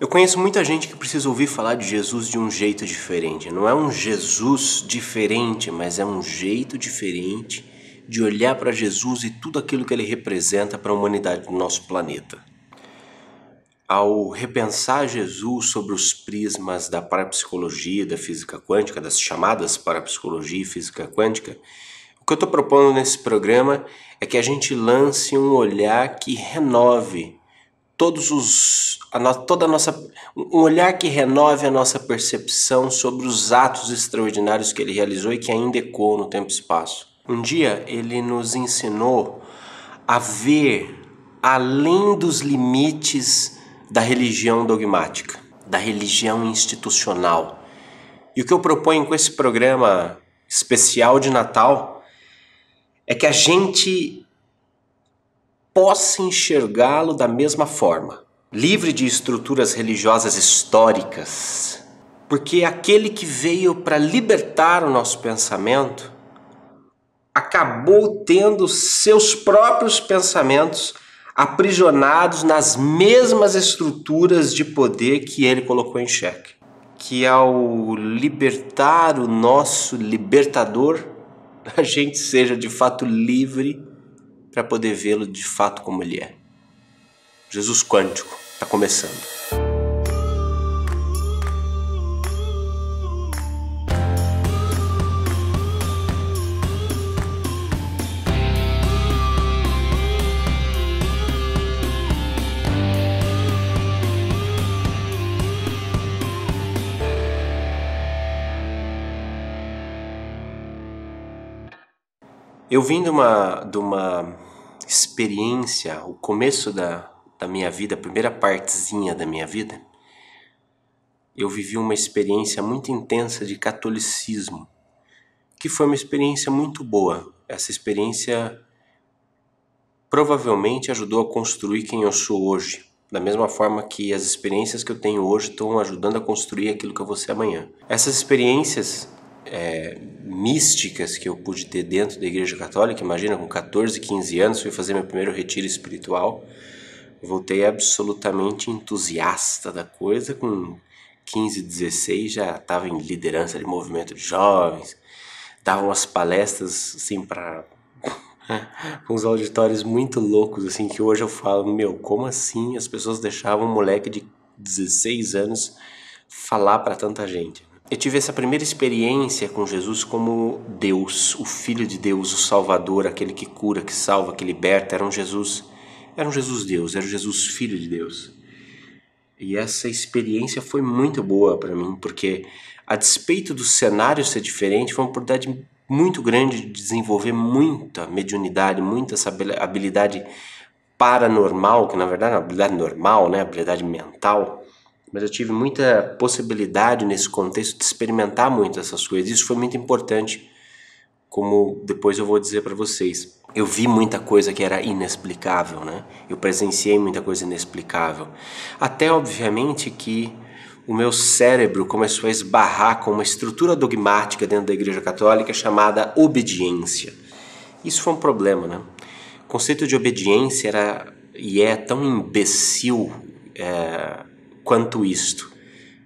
Eu conheço muita gente que precisa ouvir falar de Jesus de um jeito diferente. Não é um Jesus diferente, mas é um jeito diferente de olhar para Jesus e tudo aquilo que ele representa para a humanidade do nosso planeta. Ao repensar Jesus sobre os prismas da parapsicologia, da física quântica, das chamadas parapsicologia e física quântica, o que eu estou propondo nesse programa é que a gente lance um olhar que renove todos os a no, toda a nossa um olhar que renove a nossa percepção sobre os atos extraordinários que ele realizou e que ainda ecoam no tempo e espaço. Um dia ele nos ensinou a ver além dos limites da religião dogmática, da religião institucional. E o que eu proponho com esse programa especial de Natal é que a gente possa enxergá-lo da mesma forma, livre de estruturas religiosas históricas, porque aquele que veio para libertar o nosso pensamento acabou tendo seus próprios pensamentos aprisionados nas mesmas estruturas de poder que ele colocou em xeque. Que ao libertar o nosso libertador, a gente seja de fato livre para poder vê-lo de fato como ele é. Jesus Quântico está começando. Eu vim de uma, de uma experiência, o começo da, da minha vida, a primeira partezinha da minha vida, eu vivi uma experiência muito intensa de catolicismo, que foi uma experiência muito boa. Essa experiência provavelmente ajudou a construir quem eu sou hoje, da mesma forma que as experiências que eu tenho hoje estão ajudando a construir aquilo que eu vou ser amanhã. Essas experiências é, místicas que eu pude ter dentro da Igreja Católica. Imagina, com 14, 15 anos, fui fazer meu primeiro retiro espiritual. Voltei absolutamente entusiasta da coisa. Com 15, 16 já estava em liderança de movimento de jovens, dava umas palestras assim para uns auditórios muito loucos assim que hoje eu falo, meu, como assim as pessoas deixavam um moleque de 16 anos falar para tanta gente? Eu tive essa primeira experiência com Jesus como Deus, o Filho de Deus, o Salvador, aquele que cura, que salva, que liberta. Era um Jesus, era um Jesus Deus, era um Jesus Filho de Deus. E essa experiência foi muito boa para mim, porque a despeito do cenário ser diferente, foi uma oportunidade muito grande de desenvolver muita mediunidade, muita habilidade paranormal, que na verdade é uma habilidade normal, né, habilidade mental mas eu tive muita possibilidade nesse contexto de experimentar muito essas coisas. Isso foi muito importante, como depois eu vou dizer para vocês. Eu vi muita coisa que era inexplicável, né? Eu presenciei muita coisa inexplicável. Até, obviamente, que o meu cérebro começou a esbarrar com uma estrutura dogmática dentro da Igreja Católica chamada obediência. Isso foi um problema, né? O conceito de obediência era e é tão imbecil. É, quanto isto.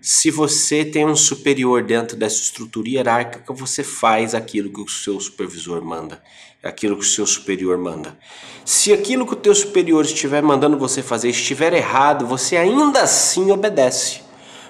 Se você tem um superior dentro dessa estrutura hierárquica, você faz aquilo que o seu supervisor manda, aquilo que o seu superior manda. Se aquilo que o teu superior estiver mandando você fazer estiver errado, você ainda assim obedece,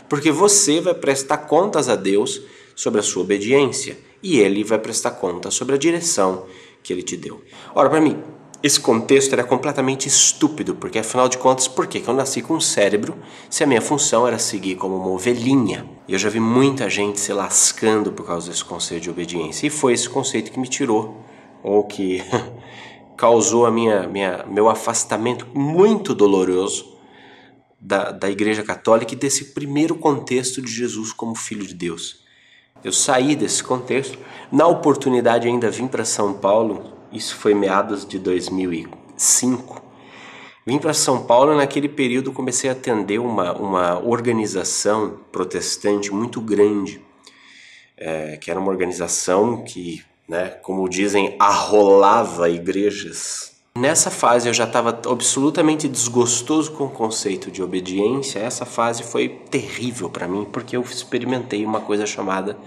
porque você vai prestar contas a Deus sobre a sua obediência e ele vai prestar contas sobre a direção que ele te deu. Ora, para mim, esse contexto era completamente estúpido, porque afinal de contas, por que eu nasci com um cérebro se a minha função era seguir como uma ovelhinha? E eu já vi muita gente se lascando por causa desse conceito de obediência. E foi esse conceito que me tirou, ou que causou a minha, minha, meu afastamento muito doloroso da, da Igreja Católica e desse primeiro contexto de Jesus como Filho de Deus. Eu saí desse contexto, na oportunidade ainda vim para São Paulo isso foi meados de 2005. Vim para São Paulo naquele período comecei a atender uma, uma organização protestante muito grande, é, que era uma organização que, né, como dizem, arrolava igrejas Nessa fase eu já estava absolutamente desgostoso com o conceito de obediência. Essa fase foi terrível para mim porque eu experimentei uma coisa chamada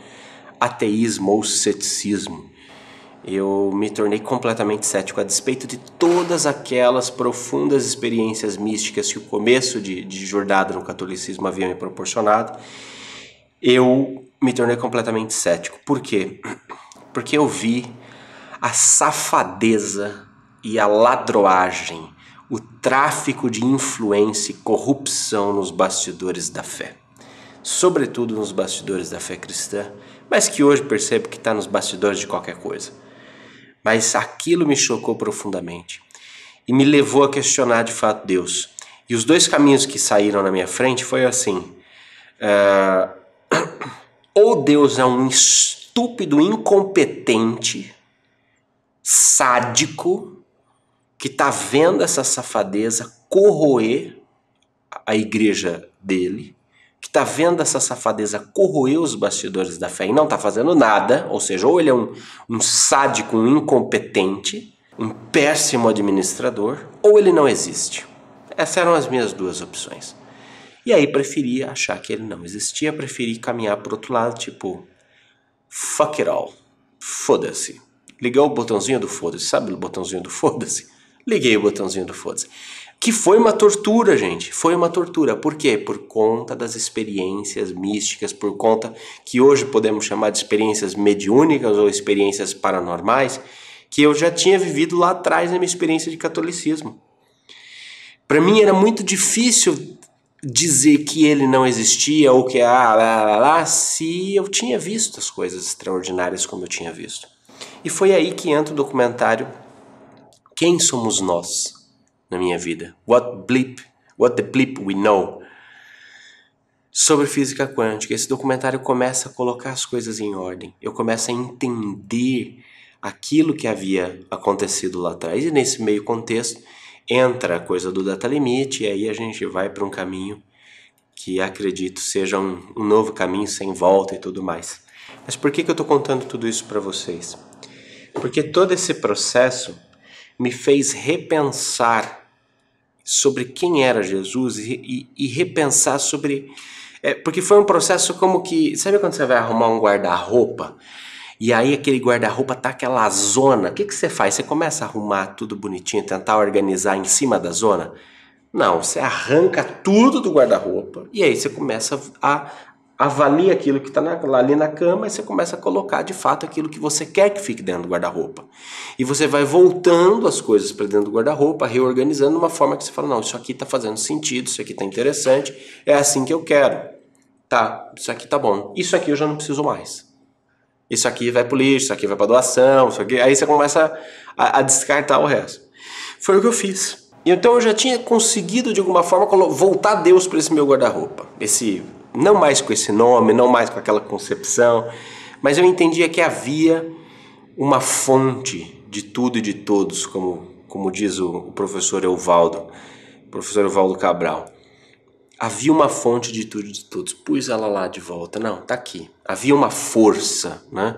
ateísmo ou ceticismo. Eu me tornei completamente cético a despeito de todas aquelas profundas experiências místicas que o começo de, de jornada no catolicismo havia me proporcionado. Eu me tornei completamente cético. Por quê? Porque eu vi a safadeza e a ladroagem, o tráfico de influência e corrupção nos bastidores da fé. Sobretudo nos bastidores da fé cristã, mas que hoje percebo que está nos bastidores de qualquer coisa. Mas aquilo me chocou profundamente e me levou a questionar de fato Deus. E os dois caminhos que saíram na minha frente foi assim: uh, ou Deus é um estúpido incompetente, sádico, que está vendo essa safadeza corroer a igreja dele, que está vendo essa safadeza corroer os bastidores da fé e não está fazendo nada, ou seja, ou ele é um, um sádico, um incompetente, um péssimo administrador, ou ele não existe. Essas eram as minhas duas opções. E aí preferi achar que ele não existia, preferi caminhar para outro lado, tipo, fuck it all, foda-se. Liguei o botãozinho do foda-se, sabe o botãozinho do foda-se? Liguei o botãozinho do foda-se. Que foi uma tortura, gente. Foi uma tortura. Por quê? Por conta das experiências místicas, por conta que hoje podemos chamar de experiências mediúnicas ou experiências paranormais, que eu já tinha vivido lá atrás na minha experiência de catolicismo. Para mim era muito difícil dizer que ele não existia ou que ah, lá, lá, lá, se eu tinha visto as coisas extraordinárias como eu tinha visto. E foi aí que entra o documentário Quem Somos Nós? Na minha vida. What Blip, What the Blip We Know. Sobre física quântica. Esse documentário começa a colocar as coisas em ordem. Eu começo a entender aquilo que havia acontecido lá atrás. E nesse meio contexto entra a coisa do data limite e aí a gente vai para um caminho que acredito seja um, um, novo caminho sem volta e tudo mais. Mas por que, que eu estou contando tudo isso para vocês? Porque todo esse processo me fez repensar sobre quem era Jesus e, e, e repensar sobre. É, porque foi um processo como que. Sabe quando você vai arrumar um guarda-roupa? E aí aquele guarda-roupa tá aquela zona. O que, que você faz? Você começa a arrumar tudo bonitinho, tentar organizar em cima da zona? Não, você arranca tudo do guarda-roupa e aí você começa a avalia aquilo que está ali na cama e você começa a colocar de fato aquilo que você quer que fique dentro do guarda-roupa. E você vai voltando as coisas para dentro do guarda-roupa, reorganizando de uma forma que você fala: não, isso aqui está fazendo sentido, isso aqui está interessante, é assim que eu quero. Tá, isso aqui tá bom. Isso aqui eu já não preciso mais. Isso aqui vai para o lixo, isso aqui vai para doação, isso aqui. Aí você começa a, a descartar o resto. Foi o que eu fiz. Então eu já tinha conseguido de alguma forma voltar Deus para esse meu guarda-roupa, esse não mais com esse nome, não mais com aquela concepção, mas eu entendia que havia uma fonte de tudo e de todos, como, como diz o, o professor Evaldo, professor Evaldo Cabral. Havia uma fonte de tudo e de todos. Pus ela lá de volta. Não, tá aqui. Havia uma força, né?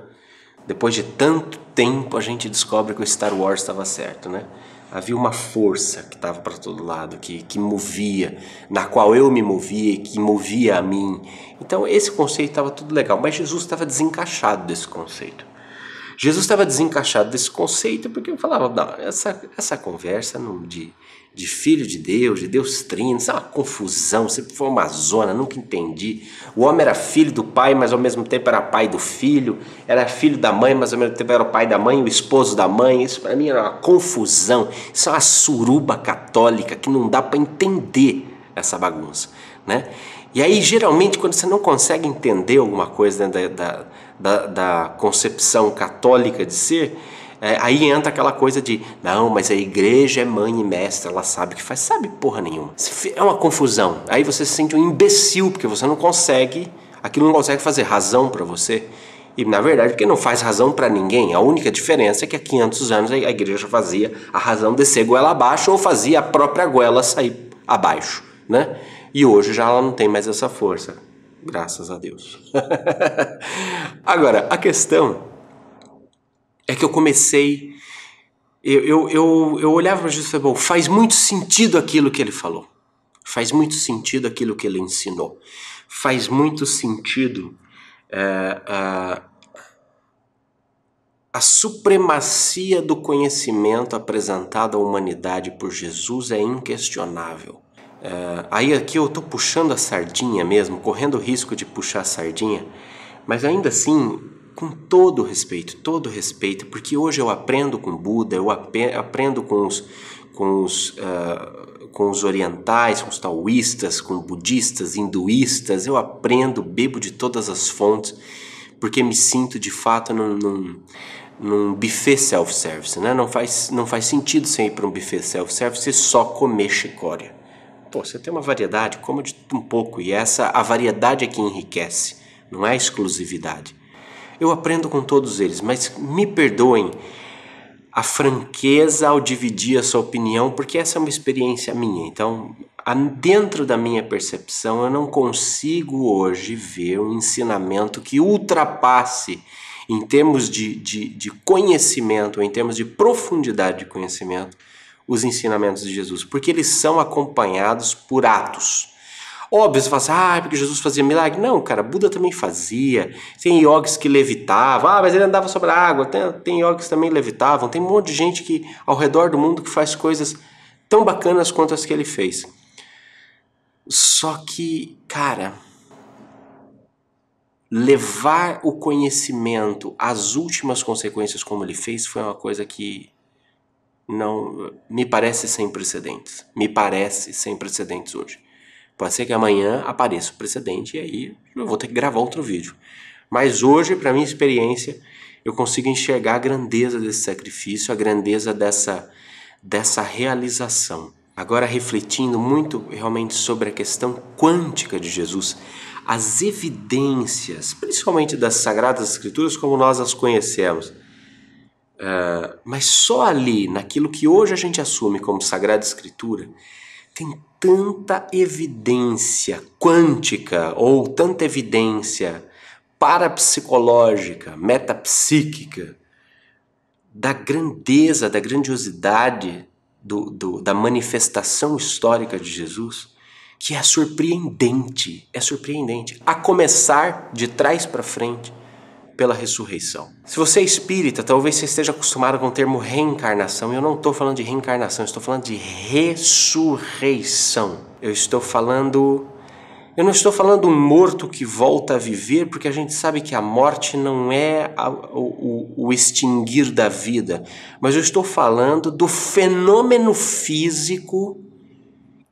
Depois de tanto tempo a gente descobre que o Star Wars estava certo, né? Havia uma força que estava para todo lado, que, que movia, na qual eu me movia, que movia a mim. Então esse conceito estava tudo legal, mas Jesus estava desencaixado desse conceito. Jesus estava desencaixado desse conceito porque eu falava, não, essa, essa conversa não, de de filho de Deus, de Deus trino, isso é uma confusão, sempre foi uma zona, nunca entendi. O homem era filho do pai, mas ao mesmo tempo era pai do filho, era filho da mãe, mas ao mesmo tempo era o pai da mãe, o esposo da mãe. Isso para mim era uma confusão, isso é uma suruba católica que não dá para entender essa bagunça, né? E aí, geralmente, quando você não consegue entender alguma coisa da, da, da, da concepção católica de ser, é, aí entra aquela coisa de, não, mas a igreja é mãe e mestra, ela sabe o que faz. Sabe porra nenhuma. É uma confusão. Aí você se sente um imbecil, porque você não consegue, aquilo não consegue fazer razão para você. E na verdade, porque não faz razão para ninguém. A única diferença é que há 500 anos a igreja fazia a razão descer goela abaixo ou fazia a própria goela sair abaixo, né? E hoje já ela não tem mais essa força. Graças a Deus. Agora, a questão é que eu comecei eu, eu, eu, eu olhava para Jesus e falei, faz muito sentido aquilo que ele falou. Faz muito sentido aquilo que ele ensinou. Faz muito sentido é, a, a supremacia do conhecimento apresentado à humanidade por Jesus é inquestionável. É, aí aqui eu estou puxando a sardinha mesmo, correndo o risco de puxar a sardinha, mas ainda assim, com todo respeito, todo respeito, porque hoje eu aprendo com Buda, eu aprendo com os, com os, uh, com os orientais, com os taoístas, com budistas, hinduístas, eu aprendo, bebo de todas as fontes, porque me sinto de fato num, num, num buffet self-service, né? Não faz, não faz sentido você ir para um buffet self-service e só comer chicória. Pô, você tem uma variedade, coma de um pouco, e essa a variedade é que enriquece não é exclusividade. Eu aprendo com todos eles, mas me perdoem a franqueza ao dividir a sua opinião, porque essa é uma experiência minha. Então, dentro da minha percepção, eu não consigo hoje ver um ensinamento que ultrapasse, em termos de, de, de conhecimento, em termos de profundidade de conhecimento, os ensinamentos de Jesus, porque eles são acompanhados por atos. Óbvio, você fala assim, ah, porque Jesus fazia milagre. Não, cara, Buda também fazia. Tem yogis que levitavam, ah, mas ele andava sobre a água. Tem, tem yogis que também levitavam. Tem um monte de gente que ao redor do mundo que faz coisas tão bacanas quanto as que ele fez. Só que, cara, levar o conhecimento às últimas consequências como ele fez foi uma coisa que não me parece sem precedentes. Me parece sem precedentes hoje. Pode ser que amanhã apareça o precedente e aí eu vou ter que gravar outro vídeo. Mas hoje, para minha experiência, eu consigo enxergar a grandeza desse sacrifício, a grandeza dessa, dessa realização. Agora, refletindo muito realmente sobre a questão quântica de Jesus, as evidências, principalmente das Sagradas Escrituras como nós as conhecemos, uh, mas só ali, naquilo que hoje a gente assume como Sagrada Escritura, tem tanta evidência quântica ou tanta evidência parapsicológica, metapsíquica, da grandeza, da grandiosidade do, do, da manifestação histórica de Jesus, que é surpreendente, é surpreendente. A começar de trás para frente, pela ressurreição. Se você é espírita, talvez você esteja acostumado com o termo reencarnação. Eu não estou falando de reencarnação, estou falando de ressurreição. Eu estou falando. Eu não estou falando um morto que volta a viver, porque a gente sabe que a morte não é a, o, o extinguir da vida, mas eu estou falando do fenômeno físico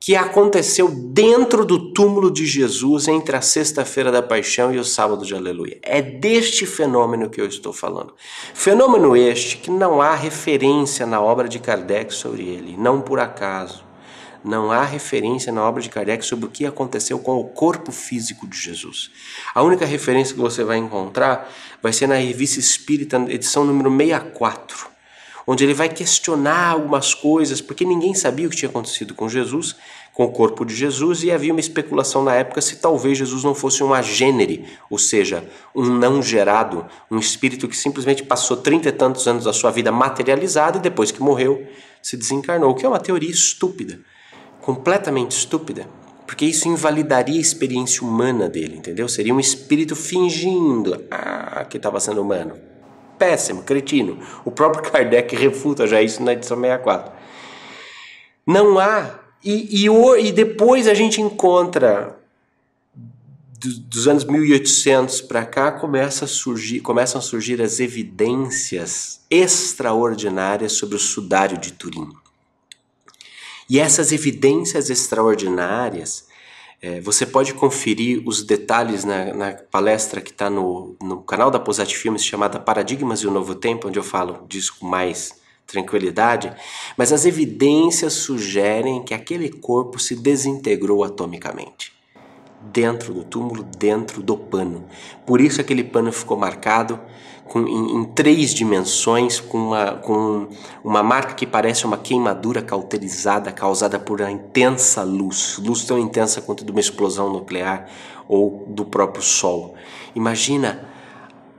que aconteceu dentro do túmulo de Jesus entre a sexta-feira da paixão e o sábado de aleluia. É deste fenômeno que eu estou falando. Fenômeno este que não há referência na obra de Kardec sobre ele, não por acaso. Não há referência na obra de Kardec sobre o que aconteceu com o corpo físico de Jesus. A única referência que você vai encontrar vai ser na Revista Espírita, edição número 64 onde ele vai questionar algumas coisas, porque ninguém sabia o que tinha acontecido com Jesus, com o corpo de Jesus, e havia uma especulação na época se talvez Jesus não fosse um agênere, ou seja, um não gerado, um espírito que simplesmente passou trinta e tantos anos da sua vida materializado e depois que morreu se desencarnou, o que é uma teoria estúpida, completamente estúpida. Porque isso invalidaria a experiência humana dele, entendeu? Seria um espírito fingindo ah, que estava sendo humano péssimo, cretino. O próprio Kardec refuta já isso na edição 64. Não há. E, e, e depois a gente encontra, dos anos 1800 para cá, começa a surgir, começam a surgir as evidências extraordinárias sobre o sudário de Turim. E essas evidências extraordinárias é, você pode conferir os detalhes na, na palestra que está no, no canal da Posat Filmes chamada Paradigmas e o Novo Tempo, onde eu falo disso com mais tranquilidade, mas as evidências sugerem que aquele corpo se desintegrou atomicamente dentro do túmulo, dentro do pano. Por isso aquele pano ficou marcado com, em, em, três dimensões, com uma, com uma marca que parece uma queimadura cauterizada causada por uma intensa luz, luz tão intensa quanto de uma explosão nuclear ou do próprio Sol. Imagina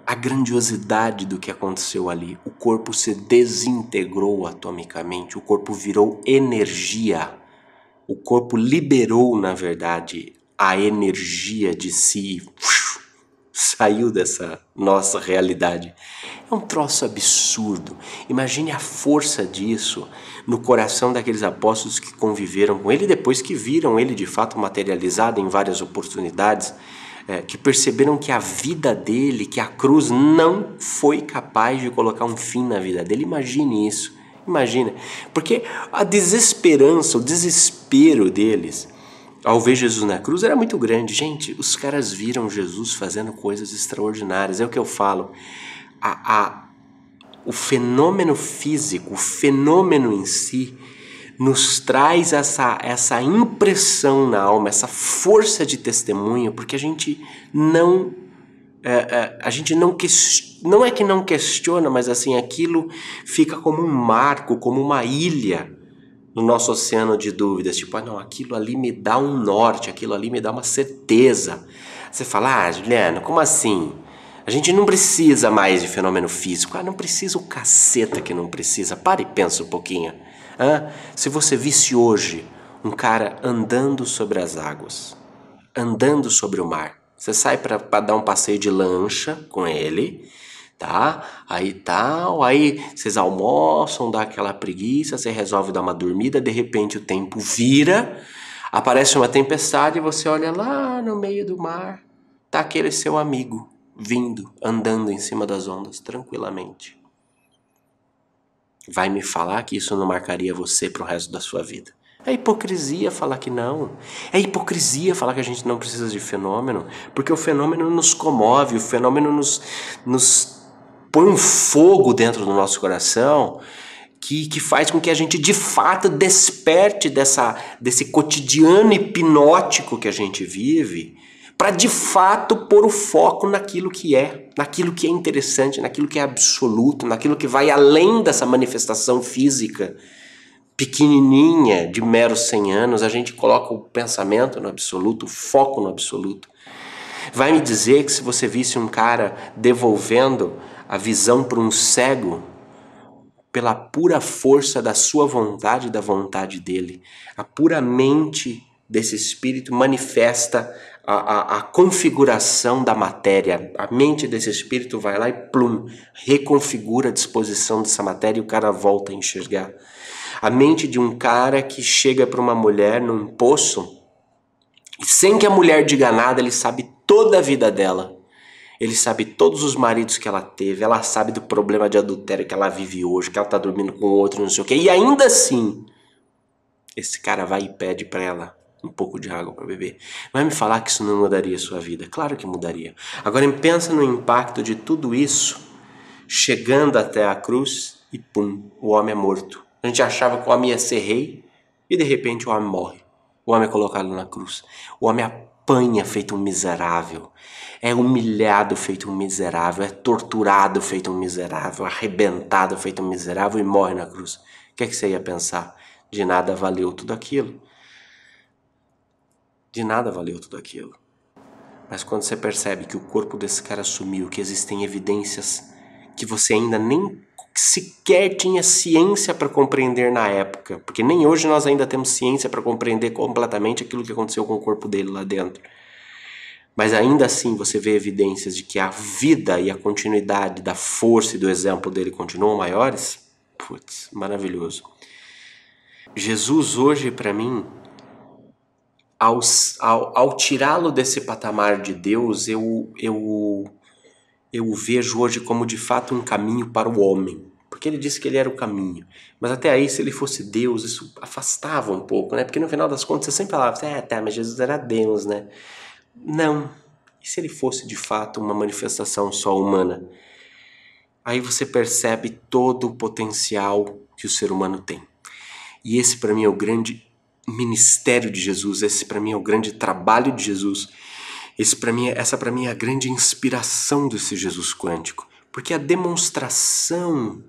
a grandiosidade do que aconteceu ali. O corpo se desintegrou atomicamente, o corpo virou energia. O corpo liberou, na verdade, a energia de si, saiu dessa nossa realidade. É um troço absurdo. Imagine a força disso no coração daqueles apóstolos que conviveram com ele depois que viram ele de fato materializado em várias oportunidades é, que perceberam que a vida dele, que a cruz não foi capaz de colocar um fim na vida dele. Imagine isso, imagina. Porque a desesperança, o desespero deles ao ver Jesus na cruz era muito grande. Gente, os caras viram Jesus fazendo coisas extraordinárias. É o que eu falo. A, a, o fenômeno físico, o fenômeno em si, nos traz essa, essa impressão na alma, essa força de testemunho, porque a gente não é, é, a gente não não é que não questiona, mas assim aquilo fica como um marco, como uma ilha no nosso oceano de dúvidas, tipo, ah, não, aquilo ali me dá um norte, aquilo ali me dá uma certeza. Você fala, ah, Juliano, como assim? A gente não precisa mais de fenômeno físico. Ah, não precisa o caceta que não precisa. Para e pensa um pouquinho. Ah, se você visse hoje um cara andando sobre as águas, andando sobre o mar, você sai para dar um passeio de lancha com ele, tá? Aí tal, aí vocês almoçam, dá aquela preguiça, você resolve dar uma dormida, de repente o tempo vira, aparece uma tempestade e você olha lá no meio do mar, tá aquele seu amigo vindo, andando em cima das ondas tranquilamente vai me falar que isso não marcaria você para o resto da sua vida. É hipocrisia falar que não. É hipocrisia falar que a gente não precisa de fenômeno, porque o fenômeno nos comove, o fenômeno nos, nos põe um fogo dentro do nosso coração que, que faz com que a gente de fato desperte dessa, desse cotidiano hipnótico que a gente vive para de fato pôr o foco naquilo que é, naquilo que é interessante, naquilo que é absoluto, naquilo que vai além dessa manifestação física pequenininha de meros 100 anos, a gente coloca o pensamento no absoluto, o foco no absoluto. Vai me dizer que se você visse um cara devolvendo a visão para um cego, pela pura força da sua vontade da vontade dele, a pura mente desse espírito manifesta a, a, a, configuração da matéria. A mente desse espírito vai lá e plum, reconfigura a disposição dessa matéria e o cara volta a enxergar. A mente de um cara que chega para uma mulher num poço e sem que a mulher diga nada, ele sabe toda a vida dela. Ele sabe todos os maridos que ela teve, ela sabe do problema de adultério que ela vive hoje, que ela tá dormindo com outro, não sei o quê. E ainda assim, esse cara vai e pede para ela um pouco de água para beber. Vai me falar que isso não mudaria a sua vida? Claro que mudaria. Agora pensa no impacto de tudo isso chegando até a cruz e pum, o homem é morto. A gente achava que o homem ia ser rei e de repente o homem morre. O homem é colocado na cruz. O homem apanha feito um miserável. É humilhado feito um miserável. É torturado feito um miserável. Arrebentado feito um miserável e morre na cruz. O que, é que você ia pensar? De nada valeu tudo aquilo. De nada valeu tudo aquilo. Mas quando você percebe que o corpo desse cara sumiu, que existem evidências que você ainda nem sequer tinha ciência para compreender na época, porque nem hoje nós ainda temos ciência para compreender completamente aquilo que aconteceu com o corpo dele lá dentro. Mas ainda assim você vê evidências de que a vida e a continuidade da força e do exemplo dele continuam maiores. Putz, maravilhoso. Jesus hoje para mim ao, ao, ao tirá-lo desse patamar de Deus, eu, eu, eu o vejo hoje como de fato um caminho para o homem. Porque ele disse que ele era o caminho. Mas até aí, se ele fosse Deus, isso afastava um pouco, né? Porque no final das contas você sempre falava, é, tá, mas Jesus era Deus, né? Não. E se ele fosse de fato uma manifestação só humana? Aí você percebe todo o potencial que o ser humano tem. E esse para mim é o grande ministério de Jesus, esse para mim é o grande trabalho de Jesus. Esse para mim, essa para mim é a grande inspiração desse Jesus quântico, porque a demonstração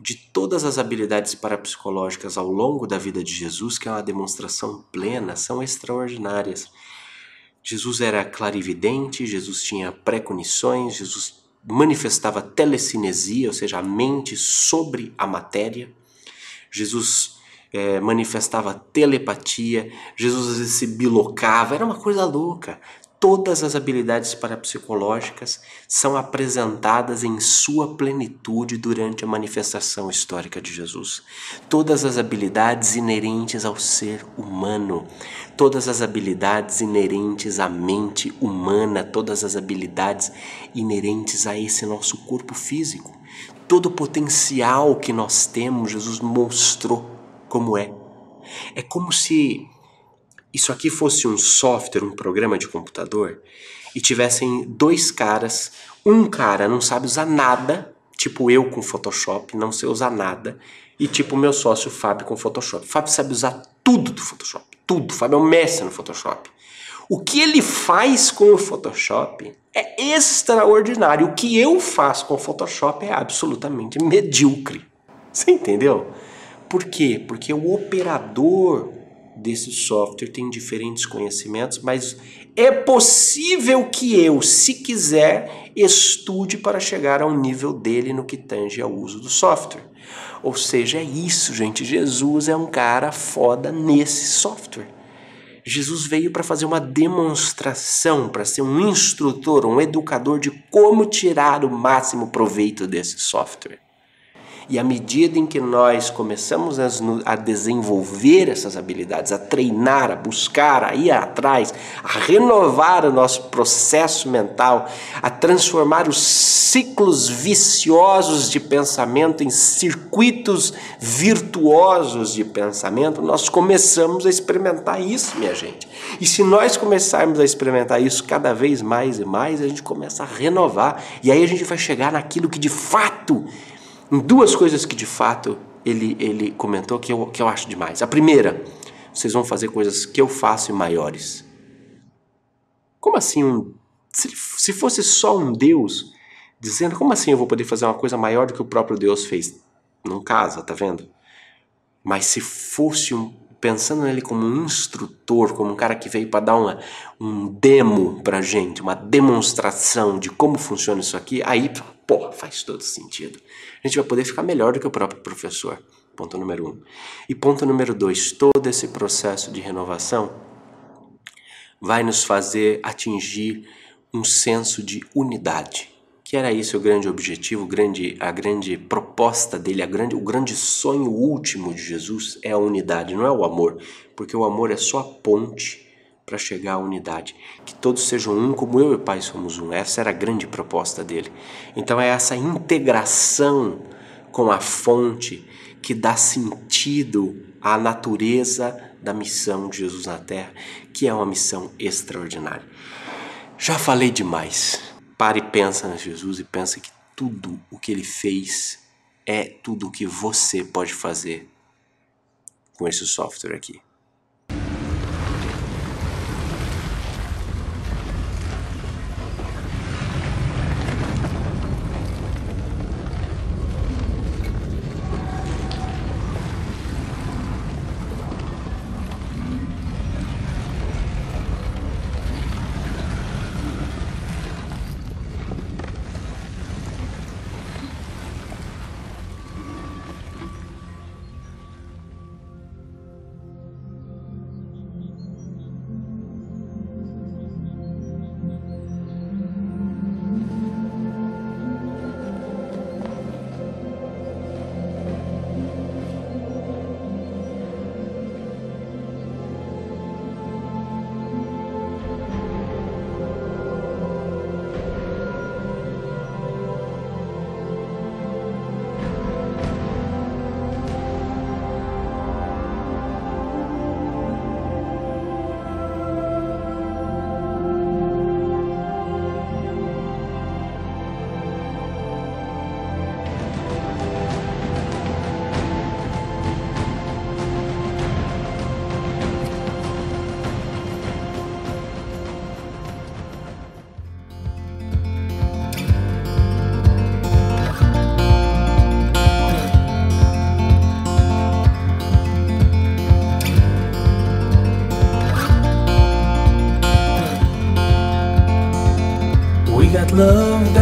de todas as habilidades parapsicológicas ao longo da vida de Jesus, que é uma demonstração plena, são extraordinárias. Jesus era clarividente, Jesus tinha pré-cognições, Jesus manifestava telecinesia, ou seja, a mente sobre a matéria. Jesus é, manifestava telepatia, Jesus às vezes se bilocava, era uma coisa louca. Todas as habilidades parapsicológicas são apresentadas em sua plenitude durante a manifestação histórica de Jesus. Todas as habilidades inerentes ao ser humano, todas as habilidades inerentes à mente humana, todas as habilidades inerentes a esse nosso corpo físico, todo o potencial que nós temos, Jesus mostrou como é. É como se isso aqui fosse um software, um programa de computador, e tivessem dois caras. Um cara não sabe usar nada, tipo eu com Photoshop, não sei usar nada, e tipo meu sócio Fábio com Photoshop. Fábio sabe usar tudo do Photoshop, tudo. Fábio é um mestre no Photoshop. O que ele faz com o Photoshop é extraordinário. O que eu faço com o Photoshop é absolutamente medíocre. Você entendeu? Por quê? Porque o operador desse software tem diferentes conhecimentos, mas é possível que eu, se quiser, estude para chegar ao nível dele no que tange ao uso do software. Ou seja, é isso, gente. Jesus é um cara foda nesse software. Jesus veio para fazer uma demonstração, para ser um instrutor, um educador de como tirar o máximo proveito desse software. E à medida em que nós começamos a, desenvolver essas habilidades, a treinar, a buscar, a ir atrás, a renovar o nosso processo mental, a transformar os ciclos viciosos de pensamento em circuitos virtuosos de pensamento, nós começamos a experimentar isso, minha gente. E se nós começarmos a experimentar isso cada vez mais e mais, a gente começa a renovar. E aí a gente vai chegar naquilo que de fato duas coisas que de fato ele, ele comentou que eu, que eu acho demais. A primeira, vocês vão fazer coisas que eu faço e maiores. Como assim um. Se, se fosse só um Deus dizendo, como assim eu vou poder fazer uma coisa maior do que o próprio Deus fez? Não casa, tá vendo? Mas se fosse um. Pensando nele como um instrutor, como um cara que veio para dar uma, um demo pra gente, uma demonstração de como funciona isso aqui, aí Pô, faz todo sentido. A gente vai poder ficar melhor do que o próprio professor. Ponto número um. E ponto número dois: todo esse processo de renovação vai nos fazer atingir um senso de unidade. Que era isso o grande objetivo, o grande, a grande proposta dele, a grande, o grande sonho último de Jesus é a unidade, não é o amor, porque o amor é só a ponte para chegar à unidade. Que todos sejam um, como eu e o Pai somos um. Essa era a grande proposta dele. Então é essa integração com a fonte que dá sentido à natureza da missão de Jesus na Terra, que é uma missão extraordinária. Já falei demais. Pare e pensa em Jesus e pensa que tudo o que ele fez é tudo o que você pode fazer com esse software aqui.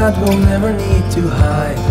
That we'll never need to hide